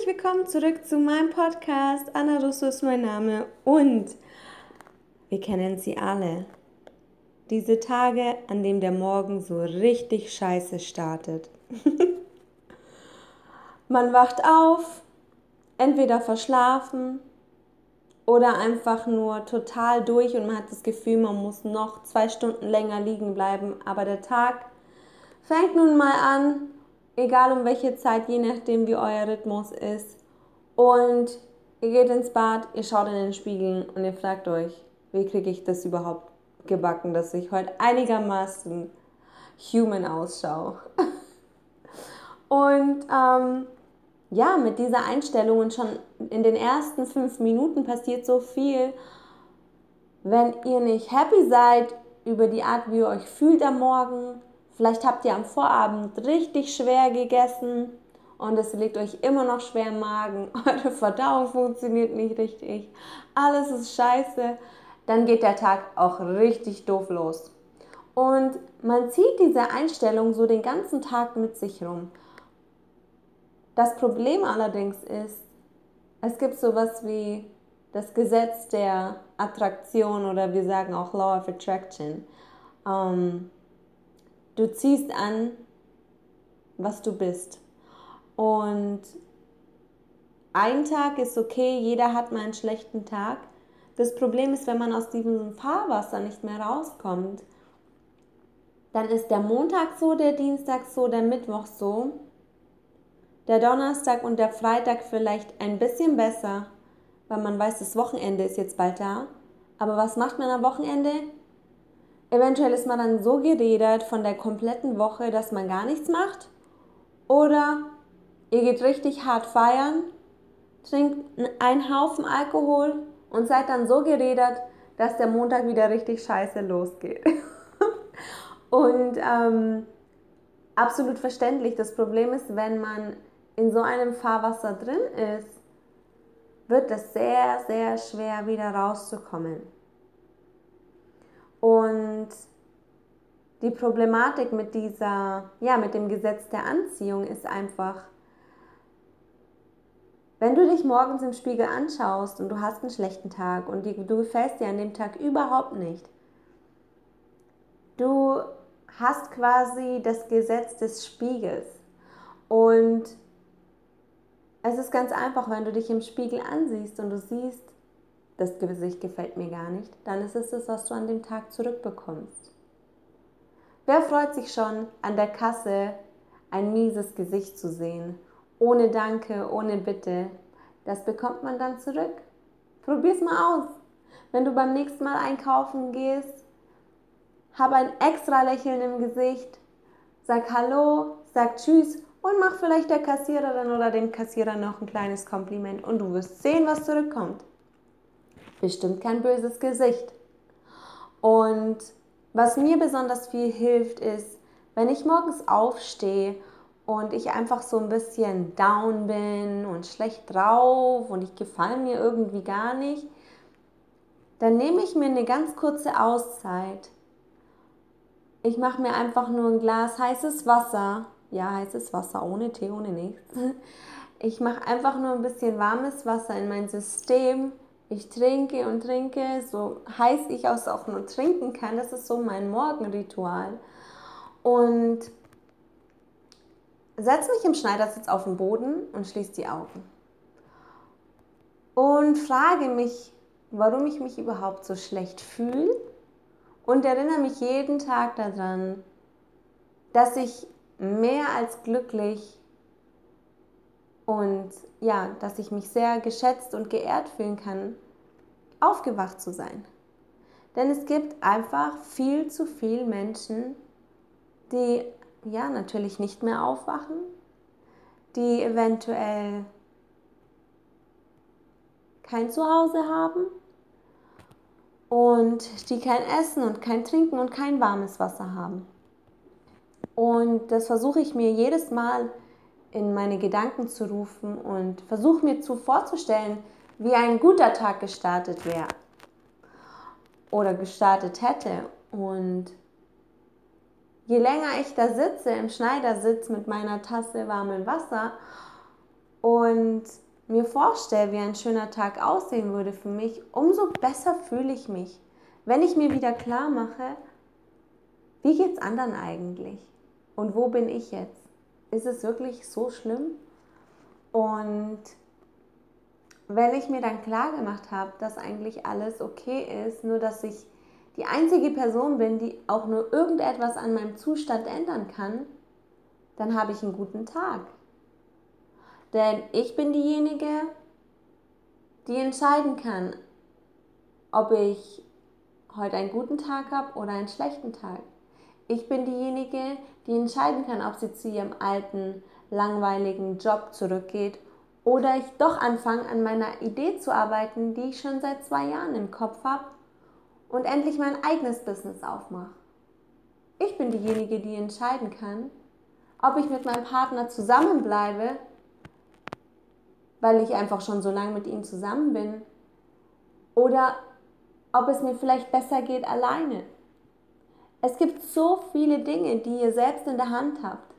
Herzlich willkommen zurück zu meinem Podcast. Anna Russo ist mein Name und wir kennen sie alle. Diese Tage, an denen der Morgen so richtig scheiße startet. man wacht auf, entweder verschlafen oder einfach nur total durch und man hat das Gefühl, man muss noch zwei Stunden länger liegen bleiben. Aber der Tag fängt nun mal an egal um welche Zeit, je nachdem wie euer Rhythmus ist. Und ihr geht ins Bad, ihr schaut in den Spiegel und ihr fragt euch, wie kriege ich das überhaupt gebacken, dass ich heute einigermaßen human ausschaue. und ähm, ja, mit dieser Einstellung und schon in den ersten fünf Minuten passiert so viel. Wenn ihr nicht happy seid über die Art, wie ihr euch fühlt am Morgen, Vielleicht habt ihr am Vorabend richtig schwer gegessen und es liegt euch immer noch schwer im Magen. Eure Verdauung funktioniert nicht richtig. Alles ist scheiße. Dann geht der Tag auch richtig doof los. Und man zieht diese Einstellung so den ganzen Tag mit sich rum. Das Problem allerdings ist, es gibt sowas wie das Gesetz der Attraktion oder wir sagen auch Law of Attraction. Ähm, Du ziehst an, was du bist. Und ein Tag ist okay, jeder hat mal einen schlechten Tag. Das Problem ist, wenn man aus diesem Fahrwasser nicht mehr rauskommt, dann ist der Montag so, der Dienstag so, der Mittwoch so, der Donnerstag und der Freitag vielleicht ein bisschen besser, weil man weiß, das Wochenende ist jetzt bald da. Aber was macht man am Wochenende? Eventuell ist man dann so geredet von der kompletten Woche, dass man gar nichts macht. Oder ihr geht richtig hart feiern, trinkt einen Haufen Alkohol und seid dann so geredet, dass der Montag wieder richtig scheiße losgeht. und ähm, absolut verständlich. Das Problem ist, wenn man in so einem Fahrwasser drin ist, wird es sehr, sehr schwer wieder rauszukommen. Und die Problematik mit dieser, ja, mit dem Gesetz der Anziehung ist einfach, wenn du dich morgens im Spiegel anschaust und du hast einen schlechten Tag und du gefällst dir an dem Tag überhaupt nicht, du hast quasi das Gesetz des Spiegels. Und es ist ganz einfach, wenn du dich im Spiegel ansiehst und du siehst, das Gesicht gefällt mir gar nicht, dann ist es das, was du an dem Tag zurückbekommst. Wer freut sich schon, an der Kasse ein mieses Gesicht zu sehen? Ohne Danke, ohne Bitte. Das bekommt man dann zurück. Probier's mal aus. Wenn du beim nächsten Mal einkaufen gehst, hab ein extra Lächeln im Gesicht, sag Hallo, sag Tschüss und mach vielleicht der Kassiererin oder dem Kassierer noch ein kleines Kompliment und du wirst sehen, was zurückkommt bestimmt kein böses Gesicht. Und was mir besonders viel hilft, ist, wenn ich morgens aufstehe und ich einfach so ein bisschen down bin und schlecht drauf und ich gefalle mir irgendwie gar nicht, dann nehme ich mir eine ganz kurze Auszeit. Ich mache mir einfach nur ein Glas heißes Wasser. Ja, heißes Wasser, ohne Tee, ohne nichts. Ich mache einfach nur ein bisschen warmes Wasser in mein System ich trinke und trinke, so heiß ich es auch nur trinken kann. Das ist so mein Morgenritual. Und setze mich im Schneidersitz auf den Boden und schließe die Augen. Und frage mich, warum ich mich überhaupt so schlecht fühle. Und erinnere mich jeden Tag daran, dass ich mehr als glücklich und ja, dass ich mich sehr geschätzt und geehrt fühlen kann, aufgewacht zu sein. Denn es gibt einfach viel zu viele Menschen, die ja natürlich nicht mehr aufwachen, die eventuell kein Zuhause haben und die kein Essen und kein Trinken und kein warmes Wasser haben. Und das versuche ich mir jedes Mal in meine Gedanken zu rufen und versuche mir zu vorzustellen, wie ein guter Tag gestartet wäre oder gestartet hätte. Und je länger ich da sitze, im Schneidersitz mit meiner Tasse warmem Wasser und mir vorstelle, wie ein schöner Tag aussehen würde für mich, umso besser fühle ich mich, wenn ich mir wieder klar mache, wie geht es anderen eigentlich und wo bin ich jetzt? Ist es wirklich so schlimm? Und wenn ich mir dann klar gemacht habe, dass eigentlich alles okay ist, nur dass ich die einzige Person bin, die auch nur irgendetwas an meinem Zustand ändern kann, dann habe ich einen guten Tag. Denn ich bin diejenige, die entscheiden kann, ob ich heute einen guten Tag habe oder einen schlechten Tag. Ich bin diejenige, die entscheiden kann, ob sie zu ihrem alten, langweiligen Job zurückgeht oder ich doch anfange, an meiner Idee zu arbeiten, die ich schon seit zwei Jahren im Kopf habe und endlich mein eigenes Business aufmache. Ich bin diejenige, die entscheiden kann, ob ich mit meinem Partner zusammenbleibe weil ich einfach schon so lange mit ihm zusammen bin. Oder ob es mir vielleicht besser geht alleine. Es gibt so viele Dinge, die ihr selbst in der Hand habt.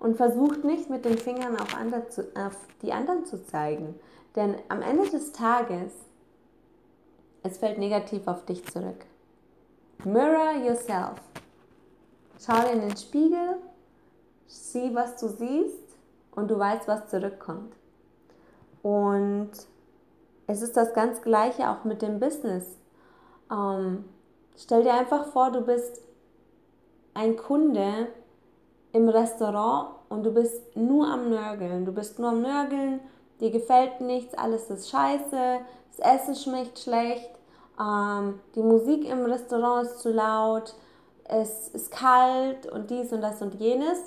Und versucht nicht mit den Fingern auf, zu, auf die anderen zu zeigen. Denn am Ende des Tages, es fällt negativ auf dich zurück. Mirror yourself. Schau in den Spiegel, sieh, was du siehst und du weißt, was zurückkommt. Und es ist das ganz gleiche auch mit dem Business. Ähm, stell dir einfach vor, du bist ein Kunde im Restaurant und du bist nur am Nörgeln. Du bist nur am Nörgeln, dir gefällt nichts, alles ist scheiße, das Essen schmeckt schlecht, ähm, die Musik im Restaurant ist zu laut, es ist kalt und dies und das und jenes.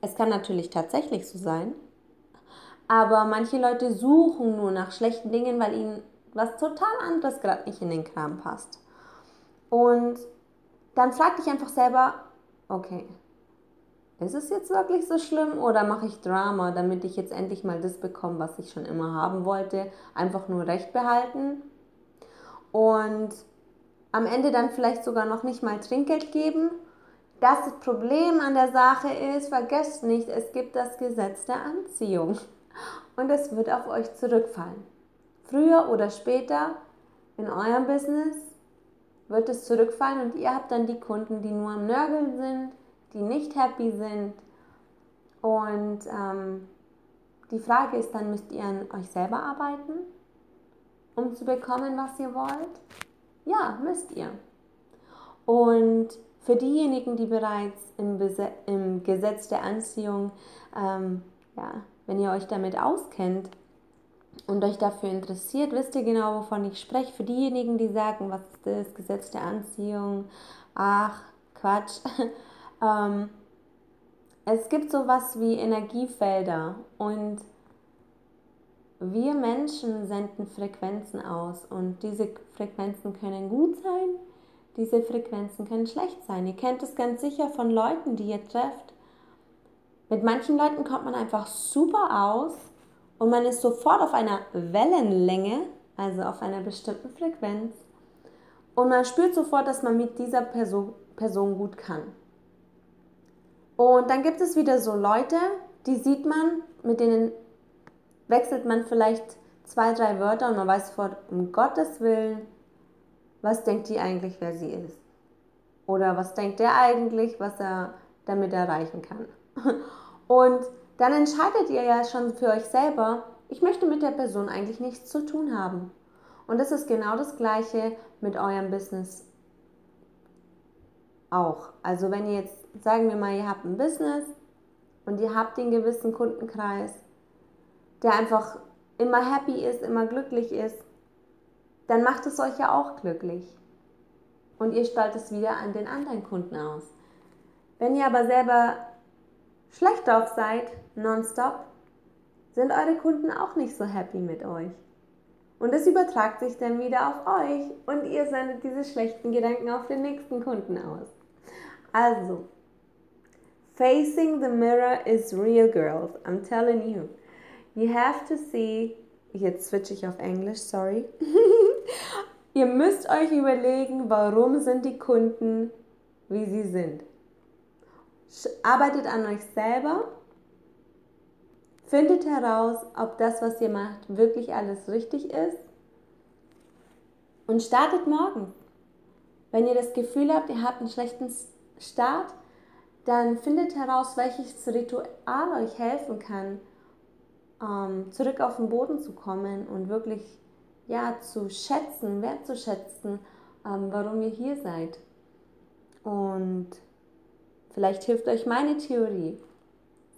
Es kann natürlich tatsächlich so sein, aber manche Leute suchen nur nach schlechten Dingen, weil ihnen was total anderes gerade nicht in den Kram passt. Und dann frag dich einfach selber, okay, ist es jetzt wirklich so schlimm oder mache ich Drama, damit ich jetzt endlich mal das bekomme, was ich schon immer haben wollte? Einfach nur Recht behalten und am Ende dann vielleicht sogar noch nicht mal Trinkgeld geben. Das Problem an der Sache ist, vergesst nicht, es gibt das Gesetz der Anziehung und es wird auf euch zurückfallen. Früher oder später in eurem Business wird es zurückfallen und ihr habt dann die Kunden, die nur am Nörgeln sind, die nicht happy sind. Und ähm, die Frage ist dann, müsst ihr an euch selber arbeiten, um zu bekommen, was ihr wollt? Ja, müsst ihr. Und für diejenigen, die bereits im, Bese im Gesetz der Anziehung ähm, ja, wenn ihr euch damit auskennt und euch dafür interessiert, wisst ihr genau, wovon ich spreche. Für diejenigen, die sagen, was ist das Gesetz der Anziehung? Ach, Quatsch. ähm, es gibt sowas wie Energiefelder und wir Menschen senden Frequenzen aus und diese Frequenzen können gut sein, diese Frequenzen können schlecht sein. Ihr kennt es ganz sicher von Leuten, die ihr trefft, mit manchen Leuten kommt man einfach super aus und man ist sofort auf einer Wellenlänge, also auf einer bestimmten Frequenz. Und man spürt sofort, dass man mit dieser Person, Person gut kann. Und dann gibt es wieder so Leute, die sieht man, mit denen wechselt man vielleicht zwei, drei Wörter und man weiß sofort, um Gottes Willen, was denkt die eigentlich, wer sie ist? Oder was denkt der eigentlich, was er damit erreichen kann? Und dann entscheidet ihr ja schon für euch selber, ich möchte mit der Person eigentlich nichts zu tun haben. Und das ist genau das gleiche mit eurem Business auch. Also wenn ihr jetzt, sagen wir mal, ihr habt ein Business und ihr habt den gewissen Kundenkreis, der einfach immer happy ist, immer glücklich ist, dann macht es euch ja auch glücklich. Und ihr strahlt es wieder an den anderen Kunden aus. Wenn ihr aber selber schlecht drauf seid, nonstop, sind eure Kunden auch nicht so happy mit euch. Und das übertragt sich dann wieder auf euch und ihr sendet diese schlechten Gedanken auf den nächsten Kunden aus. Also, facing the mirror is real, girls. I'm telling you. You have to see. Jetzt switche ich auf Englisch, sorry. ihr müsst euch überlegen, warum sind die Kunden, wie sie sind. Arbeitet an euch selber Findet heraus, ob das, was ihr macht, wirklich alles richtig ist. Und startet morgen. Wenn ihr das Gefühl habt, ihr habt einen schlechten Start, dann findet heraus, welches Ritual euch helfen kann, ähm, zurück auf den Boden zu kommen und wirklich ja, zu schätzen, wertzuschätzen, ähm, warum ihr hier seid. Und vielleicht hilft euch meine Theorie.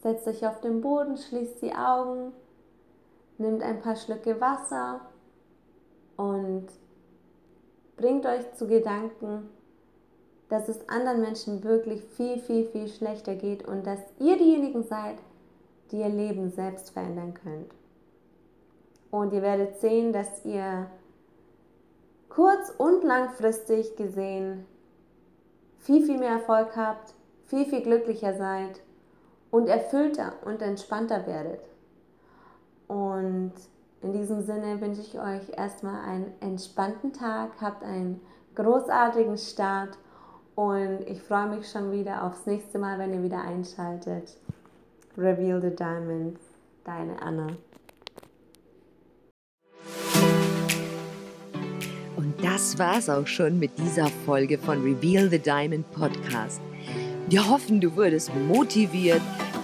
Setzt euch auf den Boden, schließt die Augen, nimmt ein paar Schlücke Wasser und bringt euch zu Gedanken, dass es anderen Menschen wirklich viel, viel, viel schlechter geht und dass ihr diejenigen seid, die ihr Leben selbst verändern könnt. Und ihr werdet sehen, dass ihr kurz- und langfristig gesehen viel, viel mehr Erfolg habt, viel, viel glücklicher seid und erfüllter und entspannter werdet. Und in diesem Sinne wünsche ich euch erstmal einen entspannten Tag, habt einen großartigen Start und ich freue mich schon wieder aufs nächste Mal, wenn ihr wieder einschaltet. Reveal the Diamond, deine Anna. Und das war's auch schon mit dieser Folge von Reveal the Diamond Podcast. Wir hoffen, du wurdest motiviert,